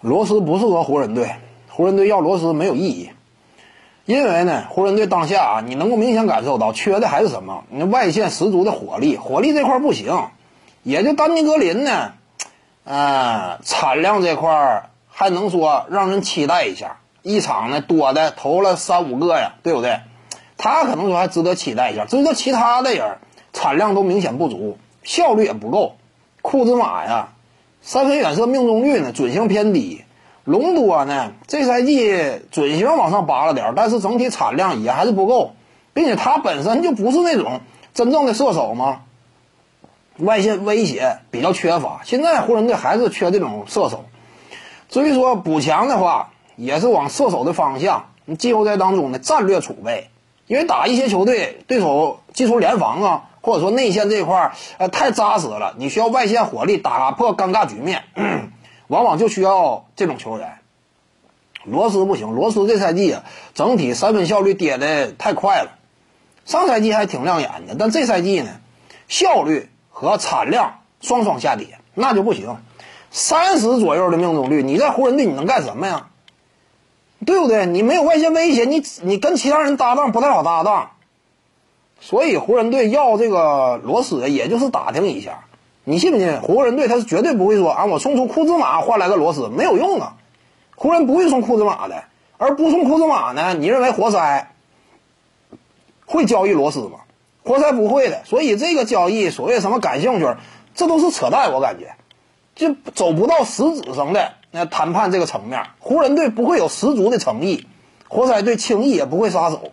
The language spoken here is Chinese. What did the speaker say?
罗斯不适合湖人队，湖人队要罗斯没有意义，因为呢，湖人队当下啊，你能够明显感受到缺的还是什么？你外线十足的火力，火力这块不行，也就丹尼格林呢，呃，产量这块还能说让人期待一下，一场呢多的投了三五个呀，对不对？他可能说还值得期待一下，至于说其他的人产量都明显不足，效率也不够，库兹马呀。三分远射命中率呢，准星偏低。隆多呢，这赛季准星往上拔了点但是整体产量也还是不够，并且他本身就不是那种真正的射手嘛，外线威胁比较缺乏。现在湖人队还是缺这种射手。至于说补强的话，也是往射手的方向。季后赛当中的战略储备，因为打一些球队，对手技术联防啊。或者说内线这一块儿，呃，太扎实了，你需要外线火力打破尴尬局面，往往就需要这种球员。罗斯不行，罗斯这赛季啊，整体三分效率跌的太快了。上赛季还挺亮眼的，但这赛季呢，效率和产量双双下跌，那就不行。三十左右的命中率，你在湖人队你能干什么呀？对不对？你没有外线威胁，你你跟其他人搭档不太好搭档。所以湖人队要这个罗斯，也就是打听一下，你信不信？湖人队他是绝对不会说啊，我送出库兹马换来个罗斯没有用啊，湖人不会送库兹马的，而不送库兹马呢？你认为活塞会交易罗斯吗？活塞不会的，所以这个交易所谓什么感兴趣，这都是扯淡，我感觉就走不到实质上的那谈判这个层面，湖人队不会有十足的诚意，活塞队轻易也不会撒手。